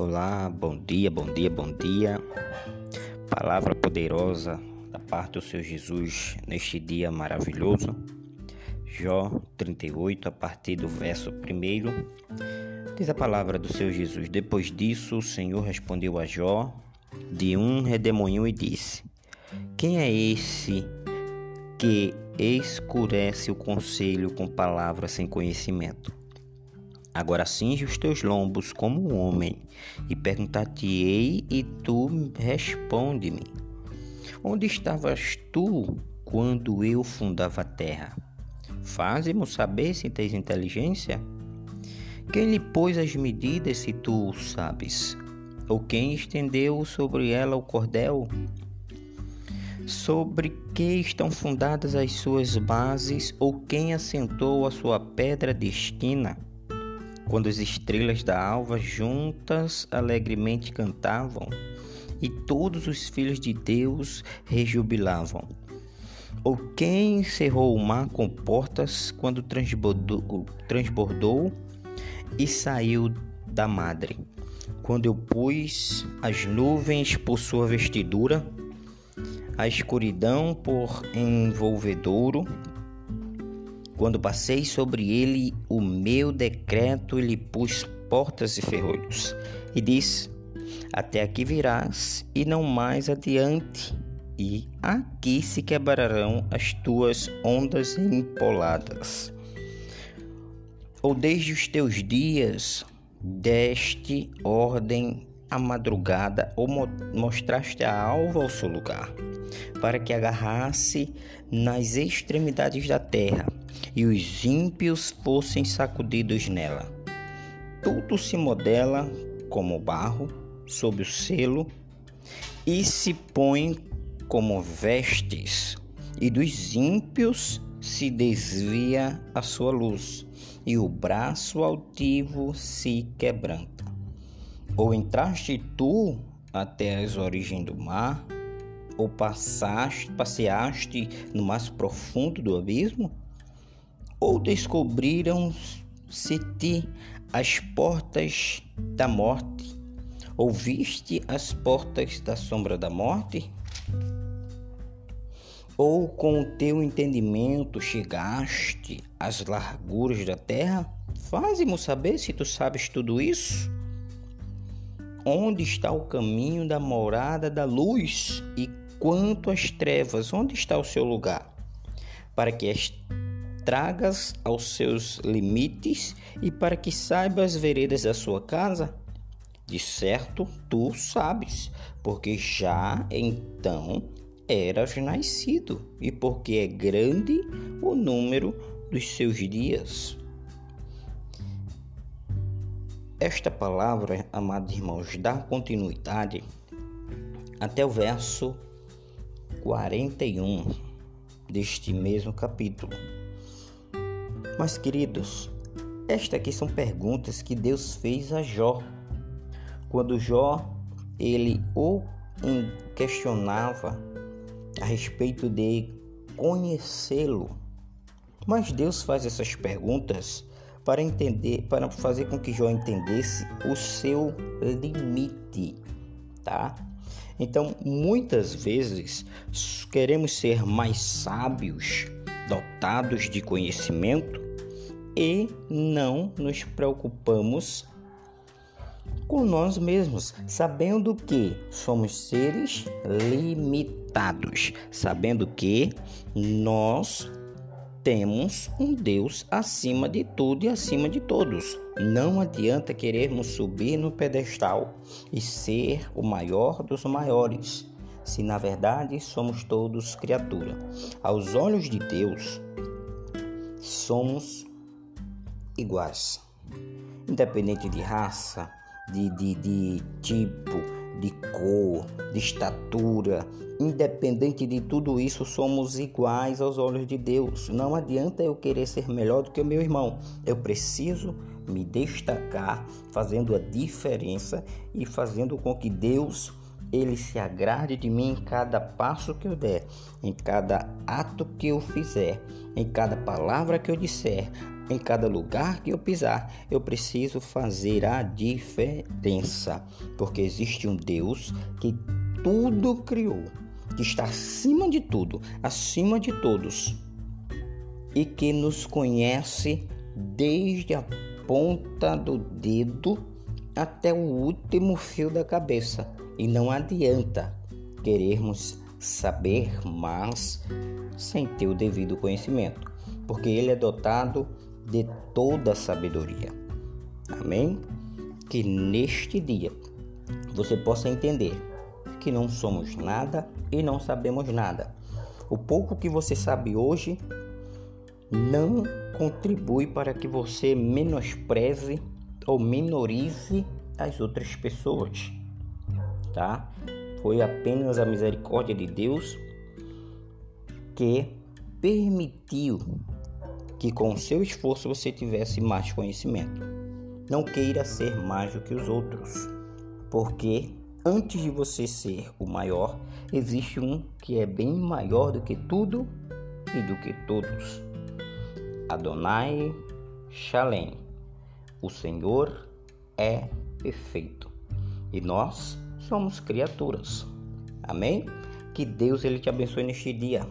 Olá, bom dia, bom dia, bom dia. Palavra poderosa da parte do Senhor Jesus neste dia maravilhoso. Jó 38, a partir do verso 1. Diz a palavra do Senhor Jesus: Depois disso, o Senhor respondeu a Jó de um redemoinho e disse: Quem é esse que escurece o conselho com palavras sem conhecimento? Agora cinge os teus lombos como um homem, e perguntar-te-ei, e tu responde-me. Onde estavas tu quando eu fundava a terra? Faze-mo saber se tens inteligência. Quem lhe pôs as medidas se tu o sabes? Ou quem estendeu sobre ela o cordel? Sobre que estão fundadas as suas bases, ou quem assentou a sua pedra de esquina? Quando as estrelas da alva juntas alegremente cantavam e todos os filhos de Deus rejubilavam. Ou quem cerrou o mar com portas quando transbordou, transbordou e saiu da madre? Quando eu pus as nuvens por sua vestidura, a escuridão por envolvedouro, quando passei sobre ele o meu decreto, lhe pus portas e ferrolhos, e disse: Até aqui virás, e não mais adiante, e aqui se quebrarão as tuas ondas empoladas. Ou desde os teus dias deste ordem à madrugada, ou mostraste a alva ao seu lugar, para que agarrasse nas extremidades da terra e os ímpios fossem sacudidos nela. Tudo se modela como barro sob o selo e se põe como vestes, e dos ímpios se desvia a sua luz, e o braço altivo se quebranta. Ou entraste tu até as origens do mar, ou passaste, passeaste no mais profundo do abismo? ou descobriram-se-te as portas da morte? Ouviste as portas da sombra da morte? Ou com o teu entendimento chegaste às larguras da terra? Faze-mo saber se tu sabes tudo isso. Onde está o caminho da morada da luz? E quanto às trevas, onde está o seu lugar? Para que as tragas aos seus limites e para que saiba as veredas da sua casa? De certo, tu sabes, porque já então eras nascido, e porque é grande o número dos seus dias. Esta palavra, amados irmãos, dá continuidade até o verso 41 deste mesmo capítulo. Mas, queridos, estas aqui são perguntas que Deus fez a Jó. Quando Jó ele o questionava a respeito de conhecê-lo. Mas Deus faz essas perguntas para entender, para fazer com que Jó entendesse o seu limite, tá? Então, muitas vezes queremos ser mais sábios, dotados de conhecimento, e não nos preocupamos com nós mesmos, sabendo que somos seres limitados, sabendo que nós temos um Deus acima de tudo e acima de todos. Não adianta querermos subir no pedestal e ser o maior dos maiores, se na verdade somos todos criatura. Aos olhos de Deus, somos iguais, independente de raça, de, de, de tipo, de cor, de estatura, independente de tudo isso, somos iguais aos olhos de Deus. Não adianta eu querer ser melhor do que o meu irmão. Eu preciso me destacar, fazendo a diferença e fazendo com que Deus ele se agrade de mim em cada passo que eu der, em cada ato que eu fizer, em cada palavra que eu disser, Em cada lugar que eu pisar, eu preciso fazer a diferença, porque existe um Deus que tudo criou, que está acima de tudo, acima de todos, e que nos conhece desde a ponta do dedo até o último fio da cabeça. E não adianta querermos saber mais sem ter o devido conhecimento, porque ele é dotado de toda sabedoria. Amém? Que neste dia você possa entender que não somos nada e não sabemos nada. O pouco que você sabe hoje não contribui para que você menospreze ou minorize as outras pessoas, tá? Foi apenas a misericórdia de Deus que permitiu que com seu esforço você tivesse mais conhecimento. Não queira ser mais do que os outros, porque antes de você ser o maior, existe um que é bem maior do que tudo e do que todos. Adonai Shalem. O Senhor é perfeito e nós somos criaturas. Amém? Que Deus ele te abençoe neste dia.